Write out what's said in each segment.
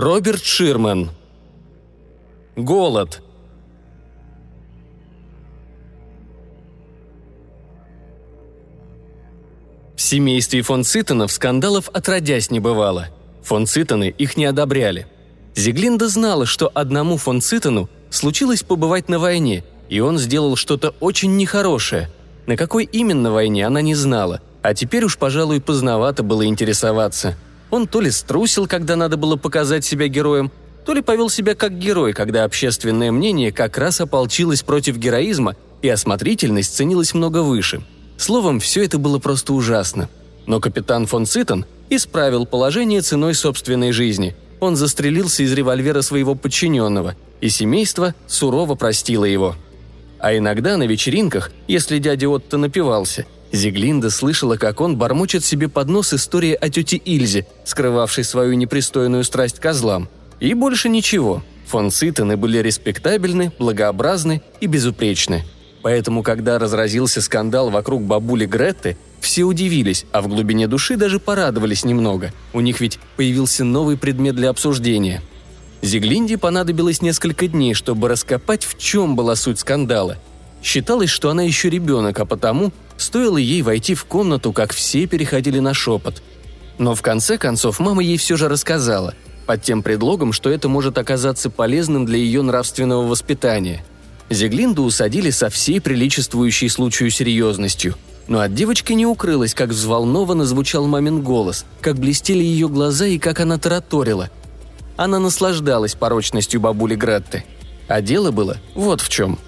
Роберт Ширман. Голод. В семействе фон Цитонов скандалов отродясь не бывало. Фон Цитоны их не одобряли. Зиглинда знала, что одному фон Цитону случилось побывать на войне, и он сделал что-то очень нехорошее. На какой именно войне она не знала, а теперь уж, пожалуй, поздновато было интересоваться. Он то ли струсил, когда надо было показать себя героем, то ли повел себя как герой, когда общественное мнение как раз ополчилось против героизма и осмотрительность ценилась много выше. Словом, все это было просто ужасно. Но капитан фон Цитон исправил положение ценой собственной жизни. Он застрелился из револьвера своего подчиненного, и семейство сурово простило его. А иногда на вечеринках, если дядя Отто напивался, Зиглинда слышала, как он бормочет себе под нос истории о тете Ильзе, скрывавшей свою непристойную страсть козлам. И больше ничего. Фон Цитаны были респектабельны, благообразны и безупречны. Поэтому, когда разразился скандал вокруг бабули Гретты, все удивились, а в глубине души даже порадовались немного. У них ведь появился новый предмет для обсуждения. Зиглинде понадобилось несколько дней, чтобы раскопать, в чем была суть скандала. Считалось, что она еще ребенок, а потому стоило ей войти в комнату, как все переходили на шепот. Но в конце концов мама ей все же рассказала, под тем предлогом, что это может оказаться полезным для ее нравственного воспитания. Зиглинду усадили со всей приличествующей случаю серьезностью – но от девочки не укрылось, как взволнованно звучал мамин голос, как блестели ее глаза и как она тараторила. Она наслаждалась порочностью бабули Гретты. А дело было вот в чем.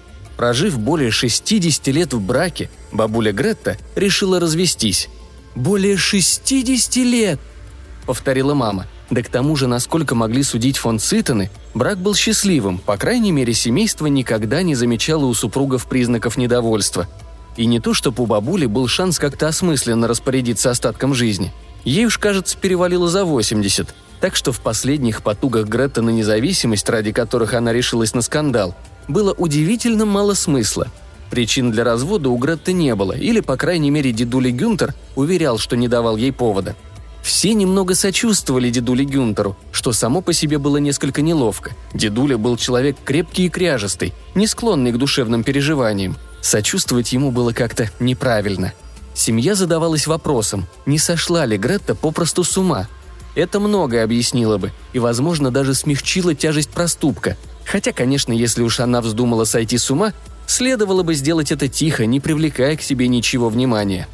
Прожив более 60 лет в браке, бабуля Гретта решила развестись. «Более 60 лет!» – повторила мама. Да к тому же, насколько могли судить фон Цитаны, брак был счастливым, по крайней мере, семейство никогда не замечало у супругов признаков недовольства – и не то, чтобы у бабули был шанс как-то осмысленно распорядиться остатком жизни. Ей уж, кажется, перевалило за 80, так что в последних потугах Гретта на независимость, ради которых она решилась на скандал, было удивительно мало смысла. Причин для развода у Гретты не было, или, по крайней мере, дедуля Гюнтер уверял, что не давал ей повода. Все немного сочувствовали дедуле Гюнтеру, что само по себе было несколько неловко. Дедуля был человек крепкий и кряжестый, не склонный к душевным переживаниям – Сочувствовать ему было как-то неправильно. Семья задавалась вопросом, не сошла ли Гретта попросту с ума. Это многое объяснило бы и, возможно, даже смягчило тяжесть проступка. Хотя, конечно, если уж она вздумала сойти с ума, следовало бы сделать это тихо, не привлекая к себе ничего внимания.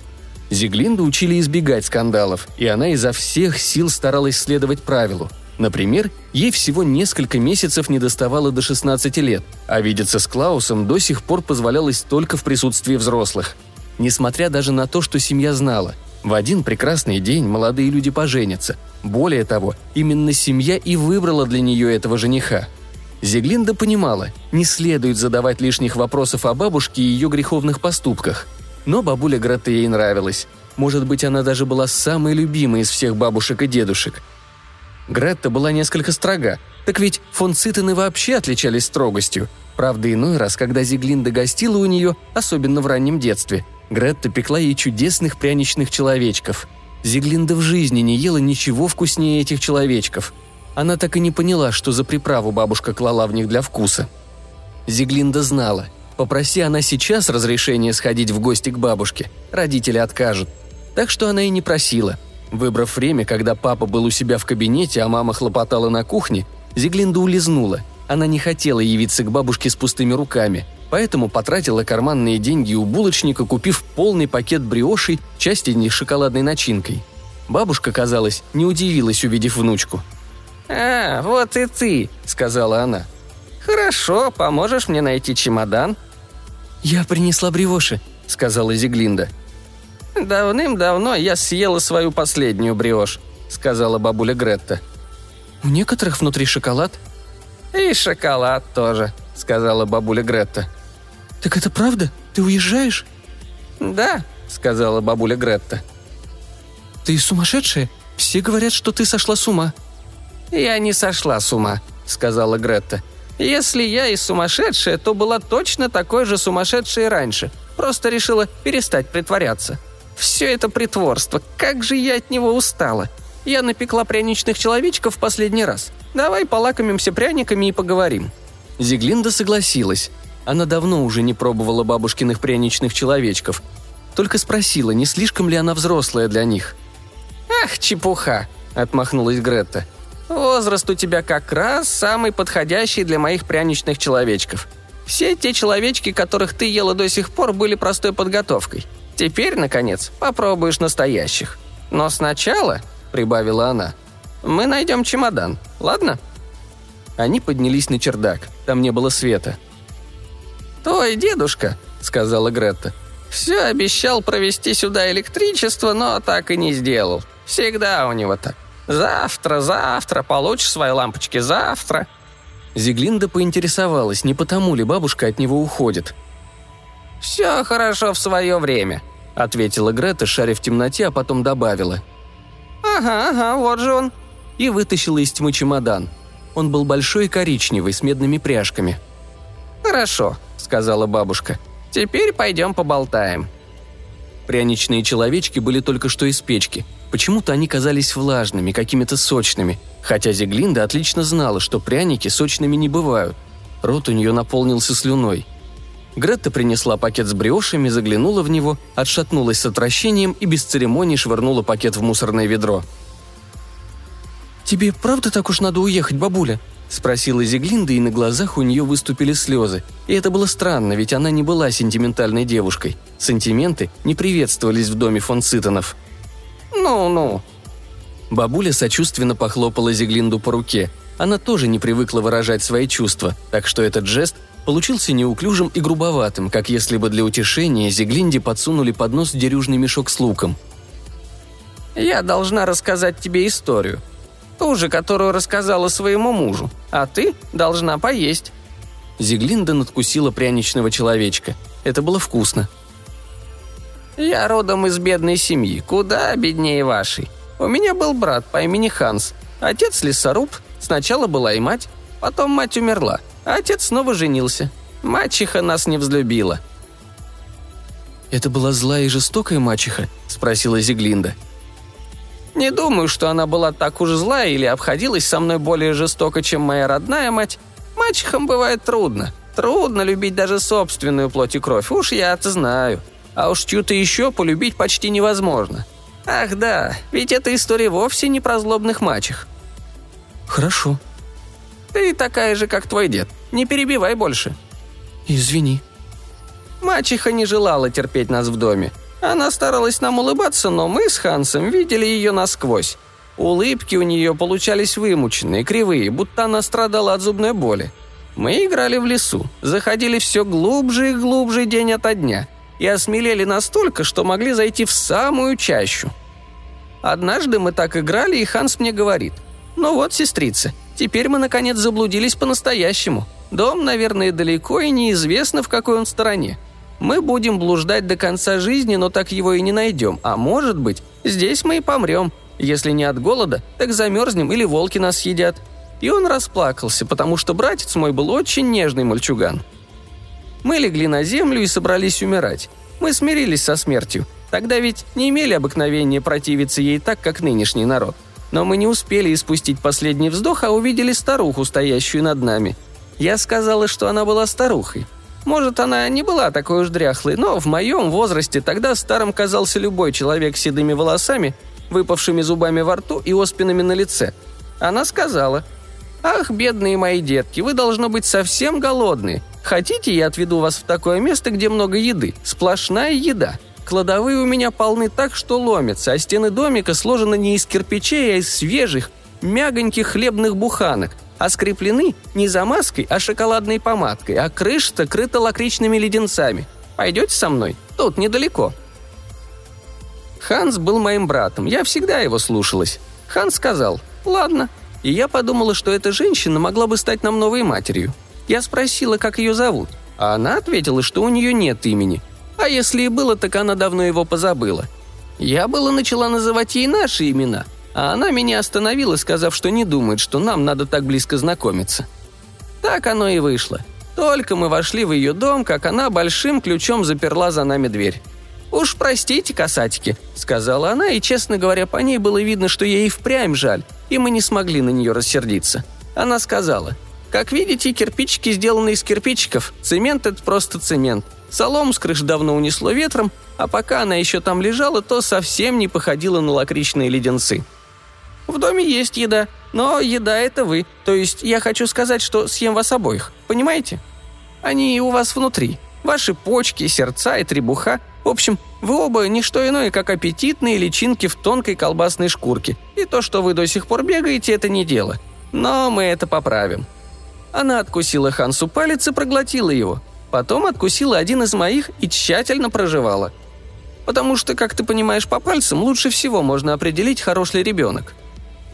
Зиглинду учили избегать скандалов, и она изо всех сил старалась следовать правилу – Например, ей всего несколько месяцев не доставало до 16 лет, а видеться с Клаусом до сих пор позволялось только в присутствии взрослых. Несмотря даже на то, что семья знала, в один прекрасный день молодые люди поженятся. Более того, именно семья и выбрала для нее этого жениха. Зиглинда понимала, не следует задавать лишних вопросов о бабушке и ее греховных поступках. Но бабуля Грата ей нравилась. Может быть, она даже была самой любимой из всех бабушек и дедушек – Гретта была несколько строга, так ведь фон Цитены вообще отличались строгостью. Правда, иной раз, когда Зиглинда гостила у нее, особенно в раннем детстве, Гретта пекла ей чудесных пряничных человечков. Зиглинда в жизни не ела ничего вкуснее этих человечков. Она так и не поняла, что за приправу бабушка клала в них для вкуса. Зиглинда знала. Попроси она сейчас разрешения сходить в гости к бабушке, родители откажут. Так что она и не просила – Выбрав время, когда папа был у себя в кабинете, а мама хлопотала на кухне, Зиглинда улизнула. Она не хотела явиться к бабушке с пустыми руками, поэтому потратила карманные деньги у булочника, купив полный пакет бриошей, часть из них шоколадной начинкой. Бабушка, казалось, не удивилась, увидев внучку. «А, вот и ты», — сказала она. «Хорошо, поможешь мне найти чемодан?» «Я принесла бриоши», — сказала Зиглинда. «Давным-давно я съела свою последнюю бриошь», — сказала бабуля Гретта. «У некоторых внутри шоколад?» «И шоколад тоже», — сказала бабуля Гретта. «Так это правда? Ты уезжаешь?» «Да», — сказала бабуля Гретта. «Ты сумасшедшая? Все говорят, что ты сошла с ума». «Я не сошла с ума», — сказала Гретта. «Если я и сумасшедшая, то была точно такой же сумасшедшей раньше. Просто решила перестать притворяться. Все это притворство, как же я от него устала. Я напекла пряничных человечков в последний раз. Давай полакомимся пряниками и поговорим». Зиглинда согласилась. Она давно уже не пробовала бабушкиных пряничных человечков. Только спросила, не слишком ли она взрослая для них. «Ах, чепуха!» – отмахнулась Гретта. «Возраст у тебя как раз самый подходящий для моих пряничных человечков. Все те человечки, которых ты ела до сих пор, были простой подготовкой. Теперь, наконец, попробуешь настоящих. Но сначала, — прибавила она, — мы найдем чемодан, ладно?» Они поднялись на чердак. Там не было света. «Твой дедушка», — сказала Гретта, — «все обещал провести сюда электричество, но так и не сделал. Всегда у него так. Завтра, завтра, получишь свои лампочки завтра». Зиглинда поинтересовалась, не потому ли бабушка от него уходит. «Все хорошо в свое время», — ответила Грета, шаря в темноте, а потом добавила. «Ага, ага, вот же он». И вытащила из тьмы чемодан. Он был большой и коричневый, с медными пряжками. «Хорошо», — сказала бабушка. «Теперь пойдем поболтаем». Пряничные человечки были только что из печки. Почему-то они казались влажными, какими-то сочными, хотя Зиглинда отлично знала, что пряники сочными не бывают. Рот у нее наполнился слюной. Гретта принесла пакет с бриошами, заглянула в него, отшатнулась с отвращением и без церемоний швырнула пакет в мусорное ведро – «Тебе правда так уж надо уехать, бабуля?» – спросила Зиглинда, и на глазах у нее выступили слезы. И это было странно, ведь она не была сентиментальной девушкой. Сентименты не приветствовались в доме фон Цитонов. «Ну-ну». Бабуля сочувственно похлопала Зиглинду по руке. Она тоже не привыкла выражать свои чувства, так что этот жест получился неуклюжим и грубоватым, как если бы для утешения Зиглинде подсунули под нос дерюжный мешок с луком. «Я должна рассказать тебе историю», Ту же, которую рассказала своему мужу. А ты должна поесть». Зиглинда надкусила пряничного человечка. Это было вкусно. «Я родом из бедной семьи, куда беднее вашей. У меня был брат по имени Ханс. Отец лесоруб, сначала была и мать, потом мать умерла, а отец снова женился. Мачеха нас не взлюбила». «Это была злая и жестокая мачеха?» – спросила Зиглинда. – не думаю, что она была так уж злая или обходилась со мной более жестоко, чем моя родная мать. Мачехам бывает трудно. Трудно любить даже собственную плоть и кровь, уж я это знаю. А уж чью-то еще полюбить почти невозможно. Ах да, ведь эта история вовсе не про злобных мачех. Хорошо. Ты такая же, как твой дед. Не перебивай больше. Извини. Мачеха не желала терпеть нас в доме. Она старалась нам улыбаться, но мы с Хансом видели ее насквозь. Улыбки у нее получались вымученные, кривые, будто она страдала от зубной боли. Мы играли в лесу, заходили все глубже и глубже день ото дня и осмелели настолько, что могли зайти в самую чащу. Однажды мы так играли, и Ханс мне говорит, «Ну вот, сестрица, теперь мы наконец заблудились по-настоящему. Дом, наверное, далеко и неизвестно, в какой он стороне. Мы будем блуждать до конца жизни, но так его и не найдем. А может быть, здесь мы и помрем. Если не от голода, так замерзнем или волки нас съедят». И он расплакался, потому что братец мой был очень нежный мальчуган. Мы легли на землю и собрались умирать. Мы смирились со смертью. Тогда ведь не имели обыкновения противиться ей так, как нынешний народ. Но мы не успели испустить последний вздох, а увидели старуху, стоящую над нами. Я сказала, что она была старухой. Может, она не была такой уж дряхлой, но в моем возрасте тогда старым казался любой человек с седыми волосами, выпавшими зубами во рту и оспинами на лице. Она сказала, «Ах, бедные мои детки, вы должно быть совсем голодные. Хотите, я отведу вас в такое место, где много еды? Сплошная еда. Кладовые у меня полны так, что ломятся, а стены домика сложены не из кирпичей, а из свежих, мягоньких хлебных буханок – а скреплены не замазкой, а шоколадной помадкой, а крыша-то крыта лакричными леденцами. Пойдете со мной? Тут недалеко». Ханс был моим братом, я всегда его слушалась. Ханс сказал «Ладно». И я подумала, что эта женщина могла бы стать нам новой матерью. Я спросила, как ее зовут, а она ответила, что у нее нет имени. А если и было, так она давно его позабыла. Я было начала называть ей наши имена – а она меня остановила, сказав, что не думает, что нам надо так близко знакомиться. Так оно и вышло. Только мы вошли в ее дом, как она большим ключом заперла за нами дверь. «Уж простите, касатики», — сказала она, и, честно говоря, по ней было видно, что ей впрямь жаль, и мы не смогли на нее рассердиться. Она сказала, «Как видите, кирпичики сделаны из кирпичиков. Цемент — это просто цемент. Солому с крыш давно унесло ветром, а пока она еще там лежала, то совсем не походила на лакричные леденцы. В доме есть еда, но еда это вы. То есть я хочу сказать, что съем вас обоих. Понимаете? Они у вас внутри. Ваши почки, сердца и требуха. В общем, вы оба не что иное, как аппетитные личинки в тонкой колбасной шкурке. И то, что вы до сих пор бегаете, это не дело. Но мы это поправим. Она откусила Хансу палец и проглотила его. Потом откусила один из моих и тщательно проживала. Потому что, как ты понимаешь по пальцам, лучше всего можно определить, хорош ли ребенок.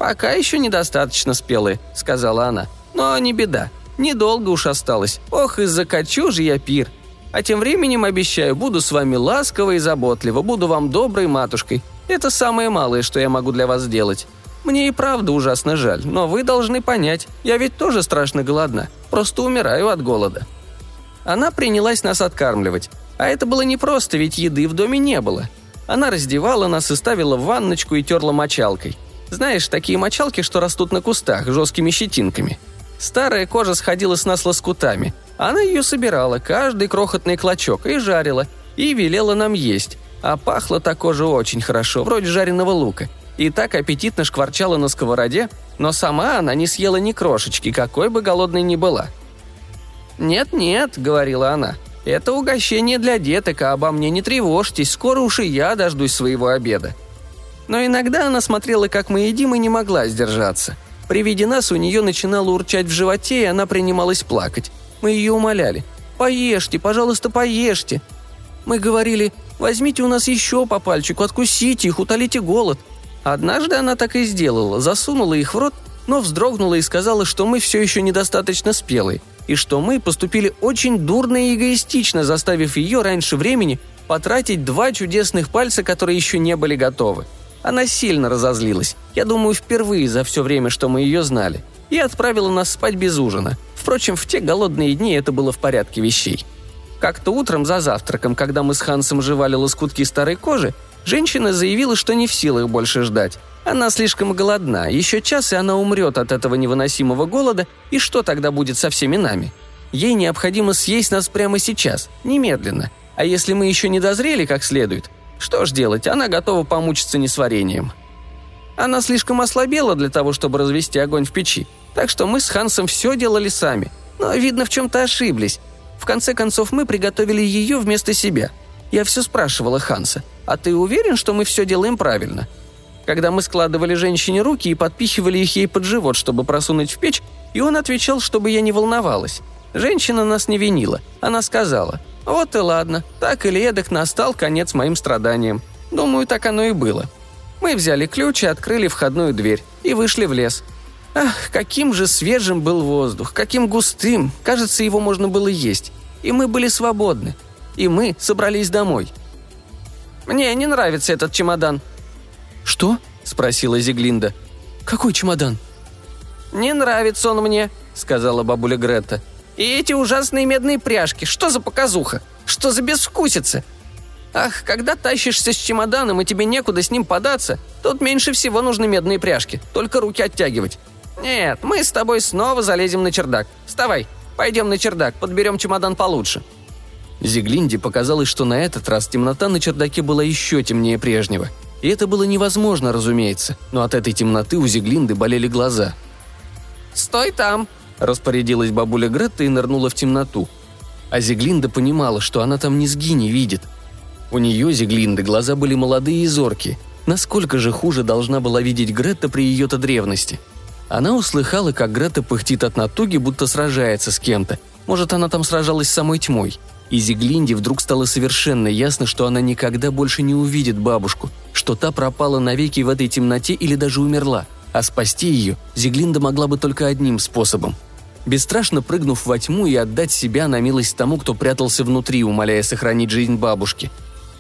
«Пока еще недостаточно спелые», — сказала она. «Но не беда. Недолго уж осталось. Ох, и закачу же я пир. А тем временем, обещаю, буду с вами ласково и заботливо, буду вам доброй матушкой. Это самое малое, что я могу для вас сделать. Мне и правда ужасно жаль, но вы должны понять, я ведь тоже страшно голодна, просто умираю от голода». Она принялась нас откармливать. А это было непросто, ведь еды в доме не было. Она раздевала нас и ставила в ванночку и терла мочалкой. Знаешь, такие мочалки, что растут на кустах, жесткими щетинками. Старая кожа сходила с нас лоскутами. Она ее собирала, каждый крохотный клочок, и жарила, и велела нам есть. А пахло та кожа очень хорошо, вроде жареного лука. И так аппетитно шкварчала на сковороде, но сама она не съела ни крошечки, какой бы голодной ни была. «Нет-нет», — говорила она, — «это угощение для деток, а обо мне не тревожьтесь, скоро уж и я дождусь своего обеда». Но иногда она смотрела, как мы едим, и не могла сдержаться. При виде нас у нее начинало урчать в животе, и она принималась плакать. Мы ее умоляли. «Поешьте, пожалуйста, поешьте». Мы говорили, возьмите у нас еще по пальчику, откусите их, утолите голод. Однажды она так и сделала, засунула их в рот, но вздрогнула и сказала, что мы все еще недостаточно спелые, и что мы поступили очень дурно и эгоистично, заставив ее раньше времени потратить два чудесных пальца, которые еще не были готовы. Она сильно разозлилась, я думаю, впервые за все время, что мы ее знали, и отправила нас спать без ужина. Впрочем, в те голодные дни это было в порядке вещей. Как-то утром за завтраком, когда мы с Хансом жевали лоскутки старой кожи, женщина заявила, что не в силах больше ждать. Она слишком голодна, еще час, и она умрет от этого невыносимого голода, и что тогда будет со всеми нами? Ей необходимо съесть нас прямо сейчас, немедленно. А если мы еще не дозрели как следует, что ж делать, она готова помучиться несварением. Она слишком ослабела для того, чтобы развести огонь в печи, так что мы с Хансом все делали сами. Но, видно, в чем-то ошиблись. В конце концов, мы приготовили ее вместо себя. Я все спрашивала Ханса, а ты уверен, что мы все делаем правильно? Когда мы складывали женщине руки и подпихивали их ей под живот, чтобы просунуть в печь, и он отвечал, чтобы я не волновалась. Женщина нас не винила. Она сказала – вот и ладно, так или эдак настал конец моим страданиям. Думаю, так оно и было. Мы взяли ключ и открыли входную дверь, и вышли в лес. Ах, каким же свежим был воздух, каким густым, кажется, его можно было есть. И мы были свободны. И мы собрались домой. «Мне не нравится этот чемодан». «Что?» – спросила Зиглинда. «Какой чемодан?» «Не нравится он мне», – сказала бабуля Грета – и эти ужасные медные пряжки. Что за показуха? Что за безвкусица? Ах, когда тащишься с чемоданом и тебе некуда с ним податься, тут меньше всего нужны медные пряжки. Только руки оттягивать. Нет, мы с тобой снова залезем на чердак. Вставай, пойдем на чердак, подберем чемодан получше». Зиглинде показалось, что на этот раз темнота на чердаке была еще темнее прежнего. И это было невозможно, разумеется, но от этой темноты у Зиглинды болели глаза. «Стой там!» Распорядилась бабуля Гретта и нырнула в темноту. А Зиглинда понимала, что она там низги не видит. У нее, Зиглинды, глаза были молодые и зоркие. Насколько же хуже должна была видеть Гретта при ее-то древности? Она услыхала, как Гретта пыхтит от натуги, будто сражается с кем-то. Может, она там сражалась с самой тьмой. И Зиглинде вдруг стало совершенно ясно, что она никогда больше не увидит бабушку, что та пропала навеки в этой темноте или даже умерла – а спасти ее Зиглинда могла бы только одним способом. Бесстрашно прыгнув во тьму и отдать себя на милость тому, кто прятался внутри, умоляя сохранить жизнь бабушки.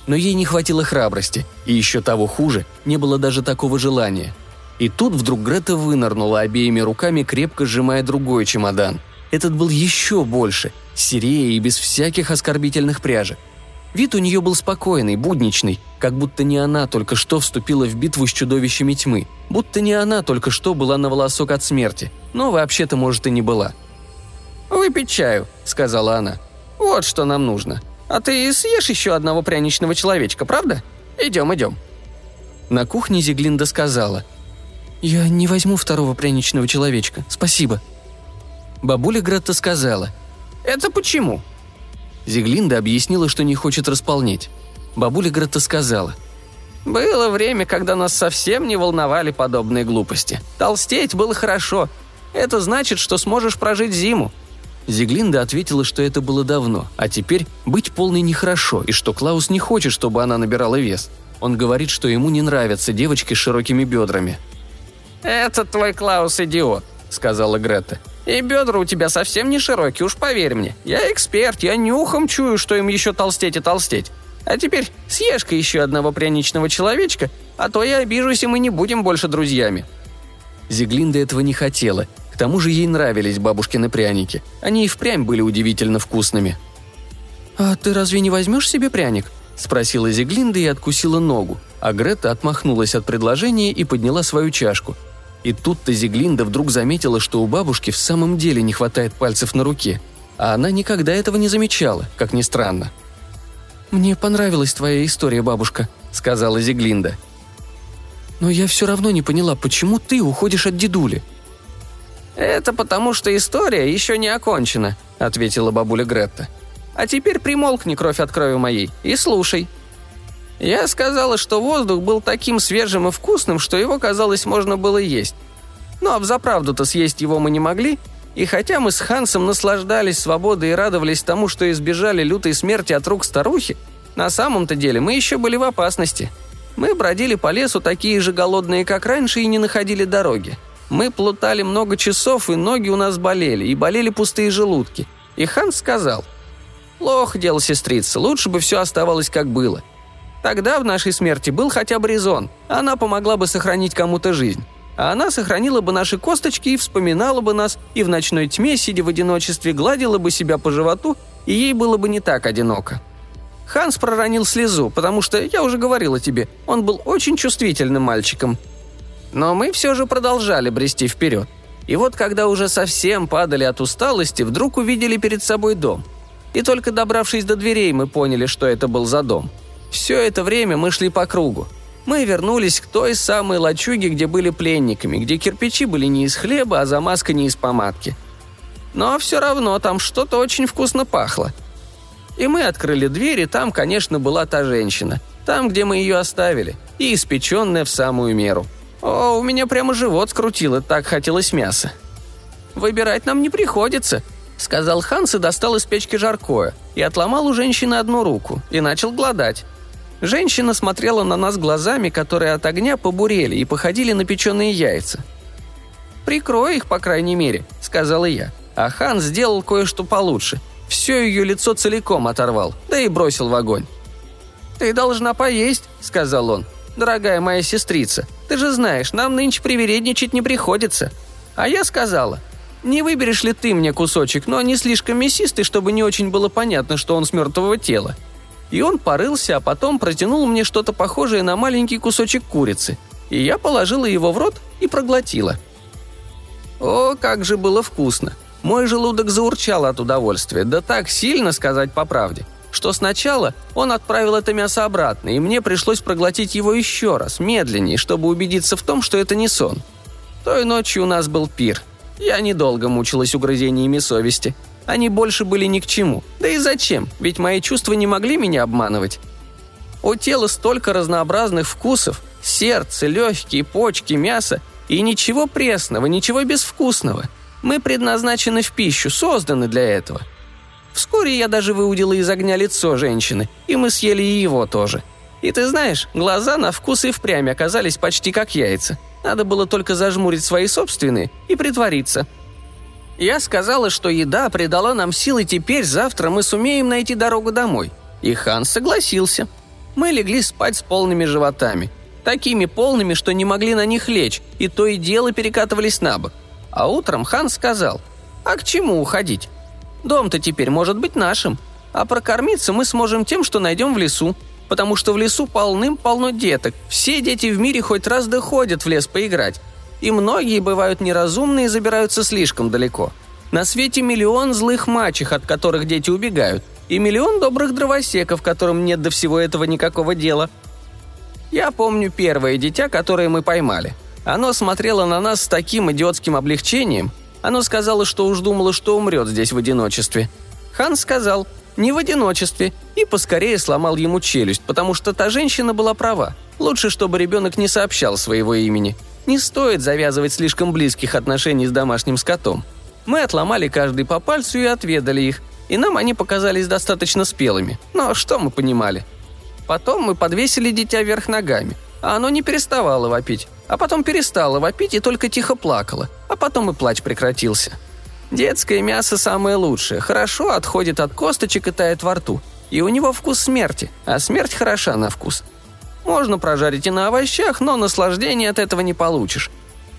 Но ей не хватило храбрости, и еще того хуже, не было даже такого желания. И тут вдруг Грета вынырнула обеими руками, крепко сжимая другой чемодан. Этот был еще больше, серее и без всяких оскорбительных пряжек. Вид у нее был спокойный, будничный, как будто не она только что вступила в битву с чудовищами тьмы, будто не она только что была на волосок от смерти, но вообще-то, может, и не была. «Выпить чаю», — сказала она. «Вот что нам нужно. А ты съешь еще одного пряничного человечка, правда? Идем, идем». На кухне Зиглинда сказала. «Я не возьму второго пряничного человечка, спасибо». Бабуля Гретта сказала. «Это почему?» Зиглинда объяснила, что не хочет располнеть. Бабуля Гретта сказала. «Было время, когда нас совсем не волновали подобные глупости. Толстеть было хорошо. Это значит, что сможешь прожить зиму. Зиглинда ответила, что это было давно, а теперь быть полной нехорошо, и что Клаус не хочет, чтобы она набирала вес. Он говорит, что ему не нравятся девочки с широкими бедрами. «Это твой Клаус идиот», — сказала Грета. «И бедра у тебя совсем не широкие, уж поверь мне. Я эксперт, я нюхом чую, что им еще толстеть и толстеть. А теперь съешь-ка еще одного пряничного человечка, а то я обижусь, и мы не будем больше друзьями». Зиглинда этого не хотела, к тому же ей нравились бабушкины пряники. Они и впрямь были удивительно вкусными. «А ты разве не возьмешь себе пряник?» – спросила Зиглинда и откусила ногу, а Грета отмахнулась от предложения и подняла свою чашку. И тут-то Зиглинда вдруг заметила, что у бабушки в самом деле не хватает пальцев на руке, а она никогда этого не замечала, как ни странно. «Мне понравилась твоя история, бабушка», – сказала Зиглинда. «Но я все равно не поняла, почему ты уходишь от дедули?» «Это потому, что история еще не окончена», — ответила бабуля Гретта. «А теперь примолкни кровь от крови моей и слушай». Я сказала, что воздух был таким свежим и вкусным, что его, казалось, можно было есть. Ну а взаправду-то съесть его мы не могли, и хотя мы с Хансом наслаждались свободой и радовались тому, что избежали лютой смерти от рук старухи, на самом-то деле мы еще были в опасности. Мы бродили по лесу такие же голодные, как раньше, и не находили дороги. Мы плутали много часов, и ноги у нас болели, и болели пустые желудки. И Ханс сказал, «Плохо дело, сестрица, лучше бы все оставалось как было. Тогда в нашей смерти был хотя бы резон, она помогла бы сохранить кому-то жизнь. А она сохранила бы наши косточки и вспоминала бы нас, и в ночной тьме, сидя в одиночестве, гладила бы себя по животу, и ей было бы не так одиноко. Ханс проронил слезу, потому что, я уже говорила тебе, он был очень чувствительным мальчиком – но мы все же продолжали брести вперед. И вот когда уже совсем падали от усталости, вдруг увидели перед собой дом. И только добравшись до дверей, мы поняли, что это был за дом. Все это время мы шли по кругу. Мы вернулись к той самой лачуге, где были пленниками, где кирпичи были не из хлеба, а замазка не из помадки. Но все равно там что-то очень вкусно пахло. И мы открыли дверь, и там, конечно, была та женщина. Там, где мы ее оставили. И испеченная в самую меру – о, у меня прямо живот скрутило, так хотелось мяса. «Выбирать нам не приходится», — сказал Ханс и достал из печки жаркое, и отломал у женщины одну руку, и начал гладать. Женщина смотрела на нас глазами, которые от огня побурели и походили на печеные яйца. «Прикрой их, по крайней мере», — сказала я. А Ханс сделал кое-что получше. Все ее лицо целиком оторвал, да и бросил в огонь. «Ты должна поесть», — сказал он дорогая моя сестрица. Ты же знаешь, нам нынче привередничать не приходится». А я сказала, «Не выберешь ли ты мне кусочек, но не слишком мясистый, чтобы не очень было понятно, что он с мертвого тела?» И он порылся, а потом протянул мне что-то похожее на маленький кусочек курицы. И я положила его в рот и проглотила. О, как же было вкусно! Мой желудок заурчал от удовольствия, да так сильно сказать по правде что сначала он отправил это мясо обратно, и мне пришлось проглотить его еще раз, медленнее, чтобы убедиться в том, что это не сон. Той ночью у нас был пир. Я недолго мучилась угрызениями совести. Они больше были ни к чему. Да и зачем? Ведь мои чувства не могли меня обманывать. У тела столько разнообразных вкусов. Сердце, легкие, почки, мясо. И ничего пресного, ничего безвкусного. Мы предназначены в пищу, созданы для этого – Вскоре я даже выудила из огня лицо женщины, и мы съели и его тоже. И ты знаешь, глаза на вкус и впрямь оказались почти как яйца. Надо было только зажмурить свои собственные и притвориться. Я сказала, что еда придала нам силы, теперь завтра мы сумеем найти дорогу домой. И Хан согласился. Мы легли спать с полными животами. Такими полными, что не могли на них лечь, и то и дело перекатывались на бок. А утром Хан сказал, «А к чему уходить? Дом-то теперь может быть нашим. А прокормиться мы сможем тем, что найдем в лесу, потому что в лесу полным-полно деток. Все дети в мире хоть раз доходят в лес поиграть. И многие бывают неразумные и забираются слишком далеко. На свете миллион злых мачех, от которых дети убегают, и миллион добрых дровосеков, которым нет до всего этого никакого дела. Я помню первое дитя, которое мы поймали. Оно смотрело на нас с таким идиотским облегчением. Оно сказало, что уж думало, что умрет здесь в одиночестве. Хан сказал – не в одиночестве, и поскорее сломал ему челюсть, потому что та женщина была права. Лучше, чтобы ребенок не сообщал своего имени. Не стоит завязывать слишком близких отношений с домашним скотом. Мы отломали каждый по пальцу и отведали их, и нам они показались достаточно спелыми. Но что мы понимали? Потом мы подвесили дитя вверх ногами, а оно не переставало вопить. А потом перестало вопить и только тихо плакало, а потом и плач прекратился. Детское мясо самое лучшее, хорошо отходит от косточек и тает во рту. И у него вкус смерти, а смерть хороша на вкус. Можно прожарить и на овощах, но наслаждения от этого не получишь.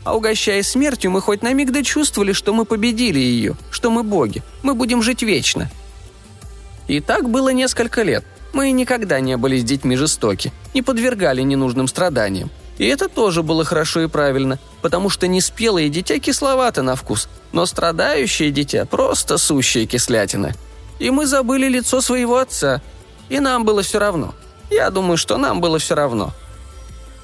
А угощая смертью, мы хоть на миг дочувствовали, что мы победили ее, что мы боги, мы будем жить вечно. И так было несколько лет. Мы никогда не были с детьми жестоки, не подвергали ненужным страданиям. И это тоже было хорошо и правильно, потому что неспелые дитя кисловато на вкус, но страдающее дитя просто сущая кислятина. И мы забыли лицо своего отца. И нам было все равно. Я думаю, что нам было все равно.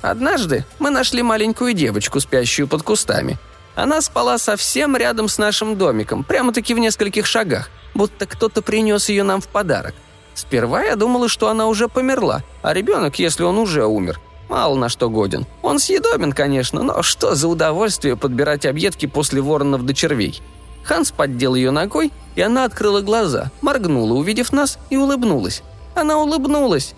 Однажды мы нашли маленькую девочку, спящую под кустами. Она спала совсем рядом с нашим домиком, прямо-таки в нескольких шагах, будто кто-то принес ее нам в подарок. Сперва я думала, что она уже померла, а ребенок, если он уже умер – мало на что годен. Он съедобен, конечно, но что за удовольствие подбирать объедки после воронов до червей. Ханс поддел ее ногой, и она открыла глаза, моргнула, увидев нас, и улыбнулась. Она улыбнулась.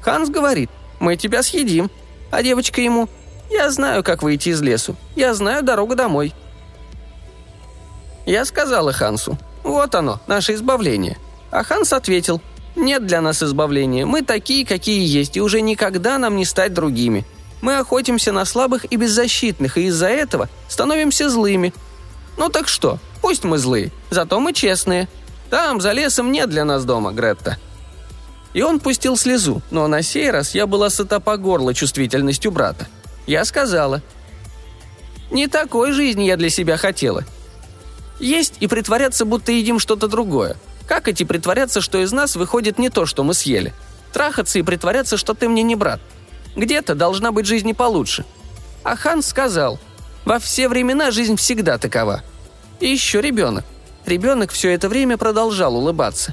Ханс говорит, мы тебя съедим. А девочка ему, я знаю, как выйти из лесу. Я знаю дорогу домой. Я сказала Хансу, вот оно, наше избавление. А Ханс ответил, нет для нас избавления. Мы такие, какие есть, и уже никогда нам не стать другими. Мы охотимся на слабых и беззащитных, и из-за этого становимся злыми. Ну так что, пусть мы злые, зато мы честные. Там, за лесом, нет для нас дома, Гретта». И он пустил слезу, но на сей раз я была сыта по горло чувствительностью брата. Я сказала, «Не такой жизни я для себя хотела. Есть и притворяться, будто едим что-то другое. Как идти притворяться, что из нас выходит не то, что мы съели? Трахаться и притворяться, что ты мне не брат. Где-то должна быть жизнь не получше. А Ханс сказал, во все времена жизнь всегда такова. И еще ребенок. Ребенок все это время продолжал улыбаться.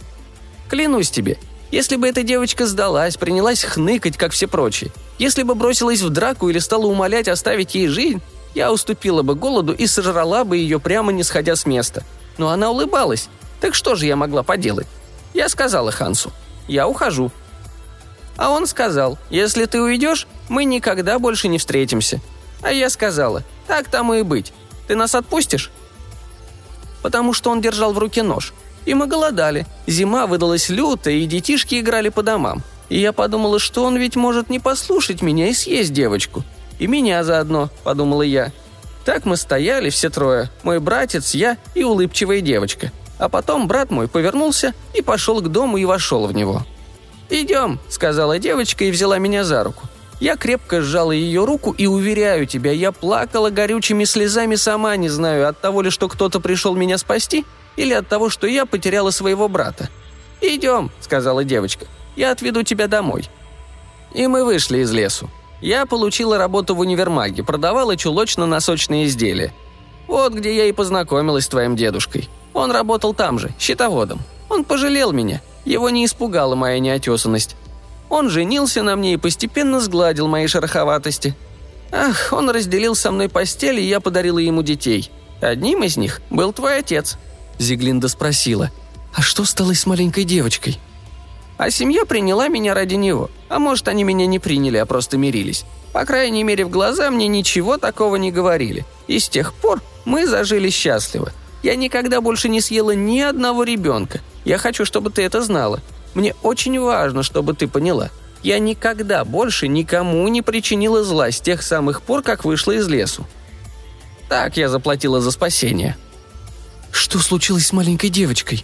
Клянусь тебе, если бы эта девочка сдалась, принялась хныкать, как все прочие, если бы бросилась в драку или стала умолять оставить ей жизнь, я уступила бы голоду и сожрала бы ее прямо не сходя с места. Но она улыбалась, так что же я могла поделать? Я сказала Хансу, я ухожу. А он сказал, если ты уйдешь, мы никогда больше не встретимся. А я сказала, так тому и быть. Ты нас отпустишь? Потому что он держал в руке нож. И мы голодали. Зима выдалась лютая, и детишки играли по домам. И я подумала, что он ведь может не послушать меня и съесть девочку. И меня заодно, подумала я. Так мы стояли все трое, мой братец, я и улыбчивая девочка – а потом брат мой повернулся и пошел к дому и вошел в него. «Идем», — сказала девочка и взяла меня за руку. Я крепко сжала ее руку и, уверяю тебя, я плакала горючими слезами сама, не знаю, от того ли, что кто-то пришел меня спасти, или от того, что я потеряла своего брата. «Идем», — сказала девочка, — «я отведу тебя домой». И мы вышли из лесу. Я получила работу в универмаге, продавала чулочно-носочные изделия. Вот где я и познакомилась с твоим дедушкой. Он работал там же, счетоводом. Он пожалел меня. Его не испугала моя неотесанность. Он женился на мне и постепенно сгладил мои шероховатости. Ах, он разделил со мной постель, и я подарила ему детей. Одним из них был твой отец». Зиглинда спросила, «А что стало с маленькой девочкой?» А семья приняла меня ради него. А может, они меня не приняли, а просто мирились. По крайней мере, в глаза мне ничего такого не говорили. И с тех пор мы зажили счастливо – я никогда больше не съела ни одного ребенка. Я хочу, чтобы ты это знала. Мне очень важно, чтобы ты поняла. Я никогда больше никому не причинила зла с тех самых пор, как вышла из лесу. Так я заплатила за спасение. Что случилось с маленькой девочкой?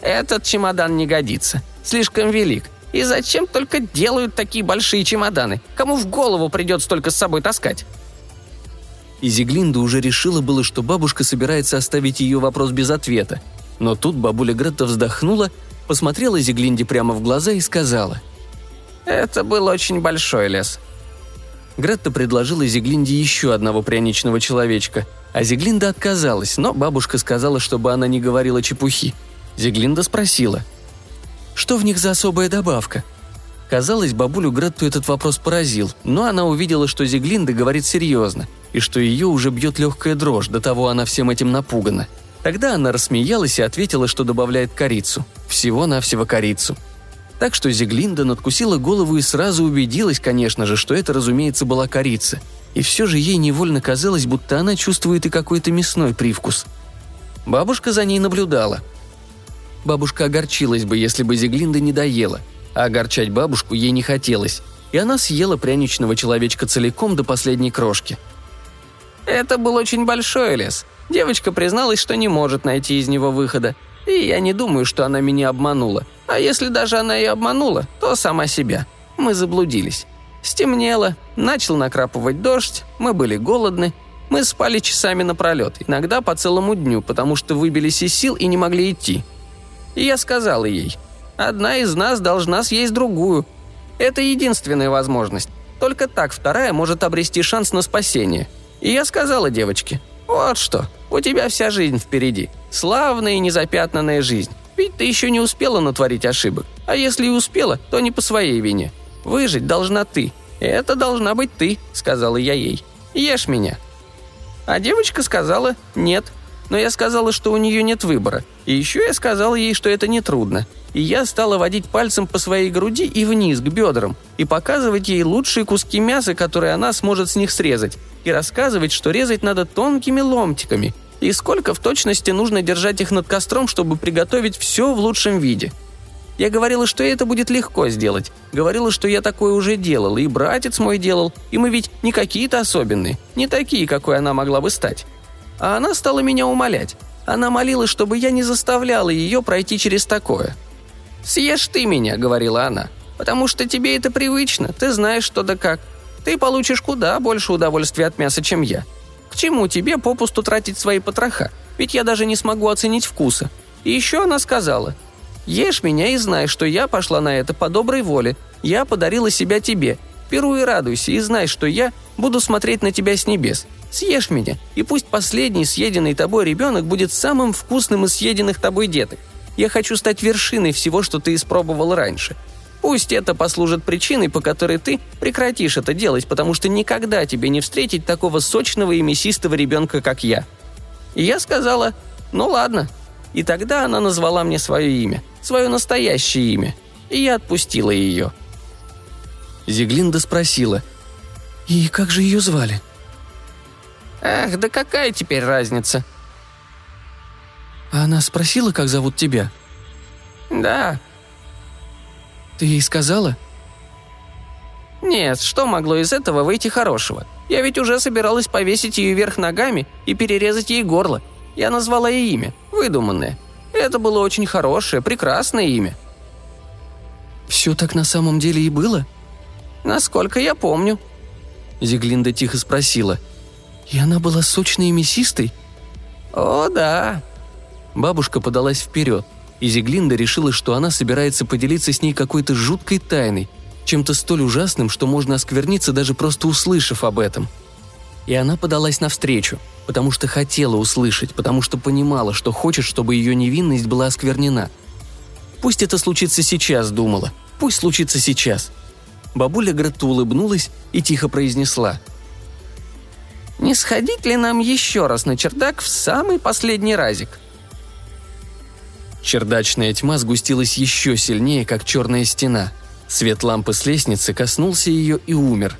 Этот чемодан не годится. Слишком велик. И зачем только делают такие большие чемоданы? Кому в голову придет столько с собой таскать?» И Зиглинда уже решила было, что бабушка собирается оставить ее вопрос без ответа. Но тут бабуля Гретта вздохнула, посмотрела Зиглинде прямо в глаза и сказала. «Это был очень большой лес. Гретта предложила Зиглинде еще одного пряничного человечка, а Зиглинда отказалась, но бабушка сказала, чтобы она не говорила чепухи. Зиглинда спросила, «Что в них за особая добавка?» Казалось, бабулю Гретту этот вопрос поразил, но она увидела, что Зиглинда говорит серьезно, и что ее уже бьет легкая дрожь, до того она всем этим напугана. Тогда она рассмеялась и ответила, что добавляет корицу. Всего-навсего корицу – так что Зиглинда надкусила голову и сразу убедилась, конечно же, что это, разумеется, была корица. И все же ей невольно казалось, будто она чувствует и какой-то мясной привкус. Бабушка за ней наблюдала. Бабушка огорчилась бы, если бы Зиглинда не доела, а огорчать бабушку ей не хотелось, и она съела пряничного человечка целиком до последней крошки. «Это был очень большой лес. Девочка призналась, что не может найти из него выхода, и я не думаю, что она меня обманула. А если даже она и обманула, то сама себя. Мы заблудились. Стемнело, начал накрапывать дождь, мы были голодны. Мы спали часами напролет, иногда по целому дню, потому что выбились из сил и не могли идти. И я сказала ей, одна из нас должна съесть другую. Это единственная возможность. Только так вторая может обрести шанс на спасение. И я сказала девочке, вот что, у тебя вся жизнь впереди. Славная и незапятнанная жизнь. Ведь ты еще не успела натворить ошибок. А если и успела, то не по своей вине. Выжить должна ты. Это должна быть ты», — сказала я ей. «Ешь меня». А девочка сказала «нет». Но я сказала, что у нее нет выбора. И еще я сказала ей, что это нетрудно. И я стала водить пальцем по своей груди и вниз, к бедрам, и показывать ей лучшие куски мяса, которые она сможет с них срезать, и рассказывать, что резать надо тонкими ломтиками, и сколько в точности нужно держать их над костром, чтобы приготовить все в лучшем виде. Я говорила, что это будет легко сделать. Говорила, что я такое уже делала, и братец мой делал, и мы ведь не какие-то особенные, не такие, какой она могла бы стать. А она стала меня умолять. Она молила, чтобы я не заставляла ее пройти через такое. «Съешь ты меня», — говорила она, — «потому что тебе это привычно, ты знаешь, что да как. Ты получишь куда больше удовольствия от мяса, чем я. К чему тебе попусту тратить свои потроха? Ведь я даже не смогу оценить вкуса. И еще она сказала, «Ешь меня и знай, что я пошла на это по доброй воле. Я подарила себя тебе. Перу и радуйся, и знай, что я буду смотреть на тебя с небес. Съешь меня, и пусть последний съеденный тобой ребенок будет самым вкусным из съеденных тобой деток. Я хочу стать вершиной всего, что ты испробовал раньше. Пусть это послужит причиной, по которой ты прекратишь это делать, потому что никогда тебе не встретить такого сочного и мясистого ребенка, как я». И я сказала, «Ну ладно». И тогда она назвала мне свое имя, свое настоящее имя, и я отпустила ее. Зиглинда спросила, «И как же ее звали?» «Ах, да какая теперь разница?» «А она спросила, как зовут тебя?» «Да», ты ей сказала?» «Нет, что могло из этого выйти хорошего? Я ведь уже собиралась повесить ее вверх ногами и перерезать ей горло. Я назвала ей имя, выдуманное. Это было очень хорошее, прекрасное имя». «Все так на самом деле и было?» «Насколько я помню». Зиглинда тихо спросила. «И она была сочной и мясистой?» «О, да». Бабушка подалась вперед – и Зиглинда решила, что она собирается поделиться с ней какой-то жуткой тайной, чем-то столь ужасным, что можно оскверниться, даже просто услышав об этом. И она подалась навстречу, потому что хотела услышать, потому что понимала, что хочет, чтобы ее невинность была осквернена. Пусть это случится сейчас, думала. Пусть случится сейчас. Бабуля Гретта улыбнулась и тихо произнесла. «Не сходить ли нам еще раз на чердак в самый последний разик?» Чердачная тьма сгустилась еще сильнее, как черная стена. Свет лампы с лестницы коснулся ее и умер.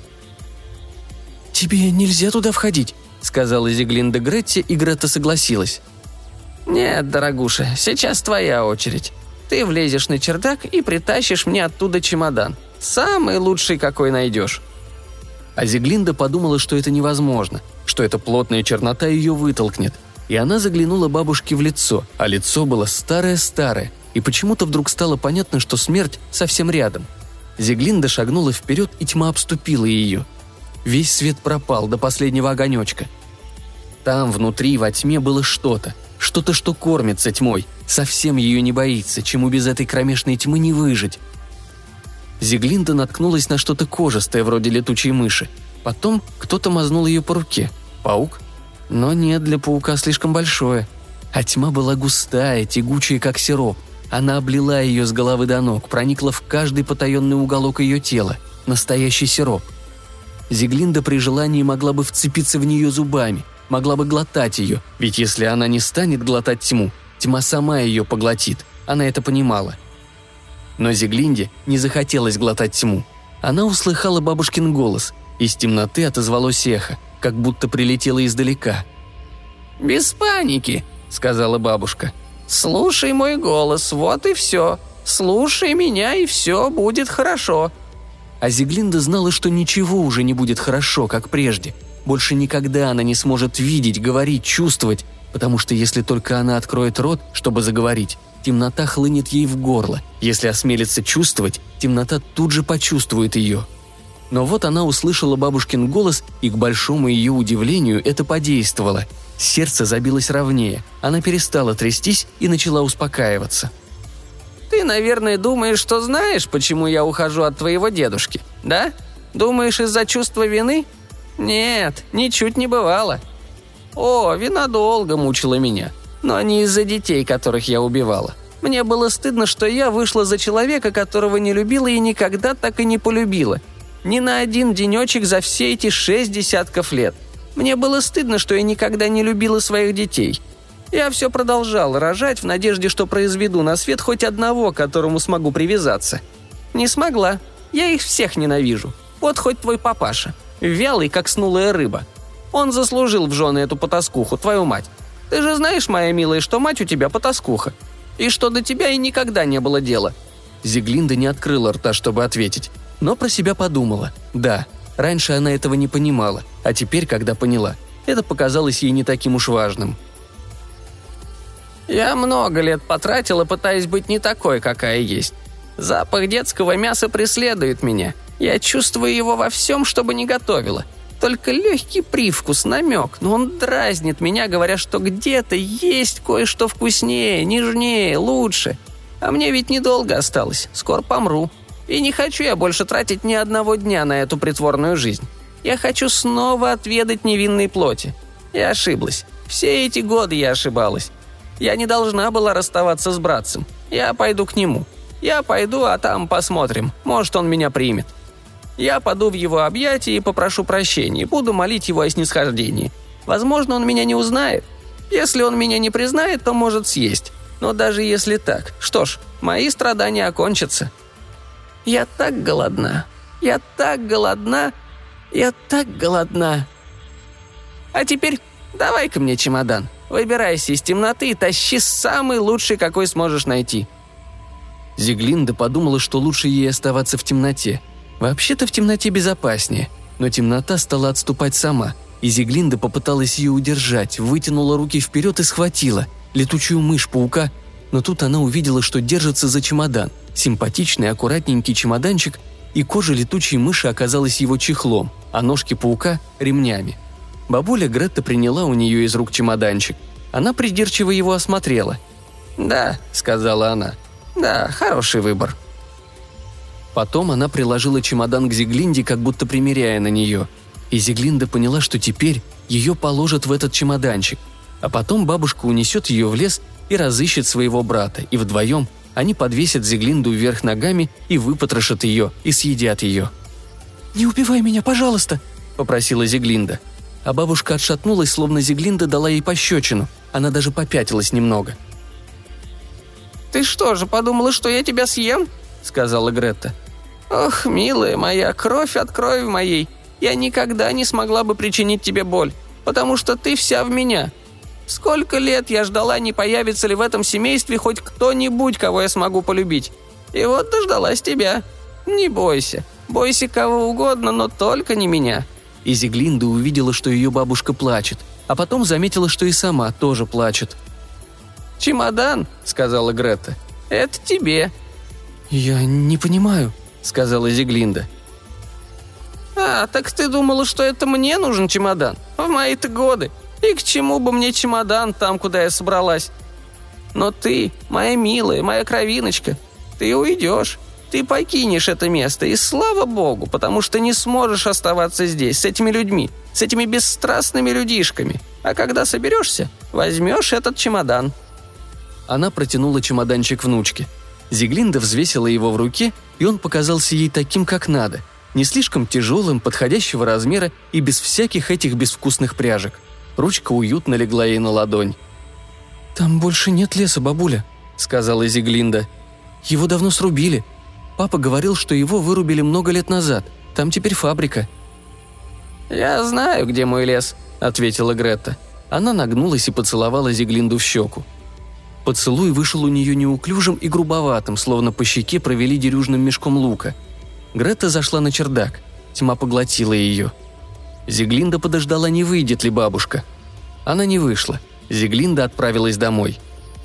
«Тебе нельзя туда входить», — сказала Зиглинда Гретте, и Гретта согласилась. «Нет, дорогуша, сейчас твоя очередь. Ты влезешь на чердак и притащишь мне оттуда чемодан. Самый лучший, какой найдешь». А Зиглинда подумала, что это невозможно, что эта плотная чернота ее вытолкнет — и она заглянула бабушке в лицо, а лицо было старое-старое, и почему-то вдруг стало понятно, что смерть совсем рядом. Зиглинда шагнула вперед, и тьма обступила ее. Весь свет пропал до последнего огонечка. Там, внутри, во тьме было что-то. Что-то, что кормится тьмой, совсем ее не боится, чему без этой кромешной тьмы не выжить. Зиглинда наткнулась на что-то кожистое, вроде летучей мыши. Потом кто-то мазнул ее по руке. Паук? Но нет, для паука слишком большое. А тьма была густая, тягучая, как сироп. Она облила ее с головы до ног, проникла в каждый потаенный уголок ее тела. Настоящий сироп. Зиглинда при желании могла бы вцепиться в нее зубами, могла бы глотать ее, ведь если она не станет глотать тьму, тьма сама ее поглотит. Она это понимала. Но Зиглинде не захотелось глотать тьму. Она услыхала бабушкин голос. Из темноты отозвалось эхо, как будто прилетело издалека. «Без паники», — сказала бабушка. «Слушай мой голос, вот и все. Слушай меня, и все будет хорошо». А Зиглинда знала, что ничего уже не будет хорошо, как прежде. Больше никогда она не сможет видеть, говорить, чувствовать, потому что если только она откроет рот, чтобы заговорить, темнота хлынет ей в горло. Если осмелится чувствовать, темнота тут же почувствует ее. Но вот она услышала бабушкин голос, и к большому ее удивлению это подействовало. Сердце забилось ровнее, она перестала трястись и начала успокаиваться. «Ты, наверное, думаешь, что знаешь, почему я ухожу от твоего дедушки, да? Думаешь, из-за чувства вины? Нет, ничуть не бывало. О, вина долго мучила меня но не из-за детей, которых я убивала. Мне было стыдно, что я вышла за человека, которого не любила и никогда так и не полюбила. Ни на один денечек за все эти шесть десятков лет. Мне было стыдно, что я никогда не любила своих детей. Я все продолжала рожать в надежде, что произведу на свет хоть одного, к которому смогу привязаться. Не смогла. Я их всех ненавижу. Вот хоть твой папаша. Вялый, как снулая рыба. Он заслужил в жены эту потаскуху, твою мать. Ты же знаешь, моя милая, что мать у тебя потаскуха. И что до тебя и никогда не было дела». Зиглинда не открыла рта, чтобы ответить, но про себя подумала. Да, раньше она этого не понимала, а теперь, когда поняла, это показалось ей не таким уж важным. «Я много лет потратила, пытаясь быть не такой, какая есть. Запах детского мяса преследует меня. Я чувствую его во всем, что бы ни готовила только легкий привкус, намек, но он дразнит меня, говоря, что где-то есть кое-что вкуснее, нежнее, лучше. А мне ведь недолго осталось, скоро помру. И не хочу я больше тратить ни одного дня на эту притворную жизнь. Я хочу снова отведать невинной плоти. Я ошиблась. Все эти годы я ошибалась. Я не должна была расставаться с братцем. Я пойду к нему. Я пойду, а там посмотрим. Может, он меня примет. Я паду в его объятия и попрошу прощения, буду молить его о снисхождении. Возможно, он меня не узнает. Если он меня не признает, то может съесть. Но даже если так, что ж, мои страдания окончатся. Я так голодна. Я так голодна. Я так голодна. А теперь давай-ка мне чемодан. Выбирайся из темноты и тащи самый лучший, какой сможешь найти. Зиглинда подумала, что лучше ей оставаться в темноте – Вообще-то в темноте безопаснее, но темнота стала отступать сама, и Зиглинда попыталась ее удержать, вытянула руки вперед и схватила летучую мышь-паука, но тут она увидела, что держится за чемодан, симпатичный аккуратненький чемоданчик, и кожа летучей мыши оказалась его чехлом, а ножки паука – ремнями. Бабуля Гретта приняла у нее из рук чемоданчик. Она придирчиво его осмотрела. «Да», – сказала она. «Да, хороший выбор». Потом она приложила чемодан к Зиглинде, как будто примеряя на нее. И Зиглинда поняла, что теперь ее положат в этот чемоданчик. А потом бабушка унесет ее в лес и разыщет своего брата, и вдвоем они подвесят Зиглинду вверх ногами и выпотрошат ее, и съедят ее. «Не убивай меня, пожалуйста!» – попросила Зиглинда. А бабушка отшатнулась, словно Зиглинда дала ей пощечину. Она даже попятилась немного. «Ты что же, подумала, что я тебя съем?» – сказала Гретта. «Ох, милая моя, кровь от крови моей, я никогда не смогла бы причинить тебе боль, потому что ты вся в меня. Сколько лет я ждала, не появится ли в этом семействе хоть кто-нибудь, кого я смогу полюбить. И вот дождалась тебя. Не бойся, бойся кого угодно, но только не меня». И Зиглинда увидела, что ее бабушка плачет, а потом заметила, что и сама тоже плачет. «Чемодан», — сказала Грета. Это тебе». «Я не понимаю», — сказала Зиглинда. «А, так ты думала, что это мне нужен чемодан? В мои-то годы. И к чему бы мне чемодан там, куда я собралась? Но ты, моя милая, моя кровиночка, ты уйдешь. Ты покинешь это место, и слава богу, потому что не сможешь оставаться здесь, с этими людьми, с этими бесстрастными людишками. А когда соберешься, возьмешь этот чемодан». Она протянула чемоданчик внучке. Зиглинда взвесила его в руке, и он показался ей таким, как надо. Не слишком тяжелым, подходящего размера и без всяких этих безвкусных пряжек. Ручка уютно легла ей на ладонь. «Там больше нет леса, бабуля», — сказала Зиглинда. «Его давно срубили. Папа говорил, что его вырубили много лет назад. Там теперь фабрика». «Я знаю, где мой лес», — ответила Гретта. Она нагнулась и поцеловала Зиглинду в щеку. Поцелуй вышел у нее неуклюжим и грубоватым, словно по щеке провели дерюжным мешком лука. Гретта зашла на чердак. Тьма поглотила ее. Зиглинда подождала, не выйдет ли бабушка. Она не вышла. Зиглинда отправилась домой.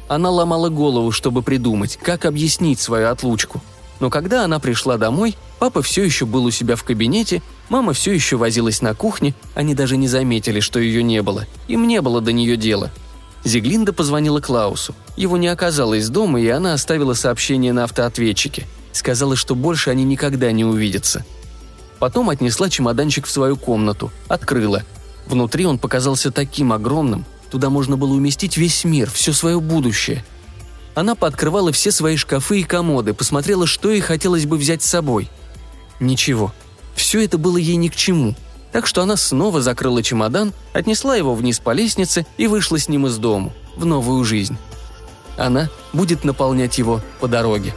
Она ломала голову, чтобы придумать, как объяснить свою отлучку – но когда она пришла домой, папа все еще был у себя в кабинете, мама все еще возилась на кухне, они даже не заметили, что ее не было. Им не было до нее дела. Зиглинда позвонила Клаусу. Его не оказалось дома, и она оставила сообщение на автоответчике. Сказала, что больше они никогда не увидятся. Потом отнесла чемоданчик в свою комнату, открыла. Внутри он показался таким огромным, туда можно было уместить весь мир, все свое будущее – она пооткрывала все свои шкафы и комоды, посмотрела, что ей хотелось бы взять с собой. Ничего. Все это было ей ни к чему. Так что она снова закрыла чемодан, отнесла его вниз по лестнице и вышла с ним из дому, в новую жизнь. Она будет наполнять его по дороге.